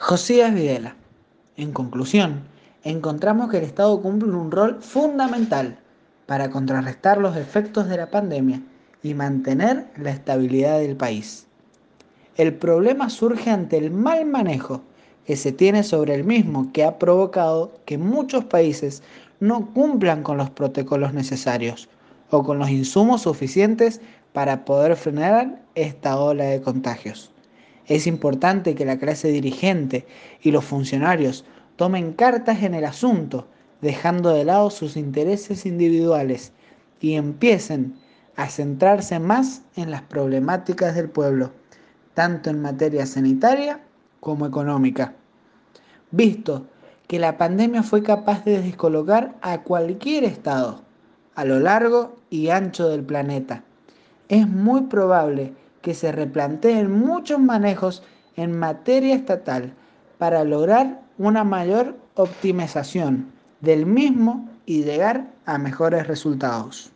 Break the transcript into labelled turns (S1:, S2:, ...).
S1: Josías Videla. En conclusión, encontramos que el Estado cumple un rol fundamental para contrarrestar los efectos de la pandemia y mantener la estabilidad del país. El problema surge ante el mal manejo que se tiene sobre el mismo que ha provocado que muchos países no cumplan con los protocolos necesarios o con los insumos suficientes para poder frenar esta ola de contagios. Es importante que la clase dirigente y los funcionarios tomen cartas en el asunto, dejando de lado sus intereses individuales y empiecen a centrarse más en las problemáticas del pueblo, tanto en materia sanitaria como económica. Visto que la pandemia fue capaz de descolocar a cualquier estado a lo largo y ancho del planeta, es muy probable que se replanteen muchos manejos en materia estatal para lograr una mayor optimización del mismo y llegar a mejores resultados.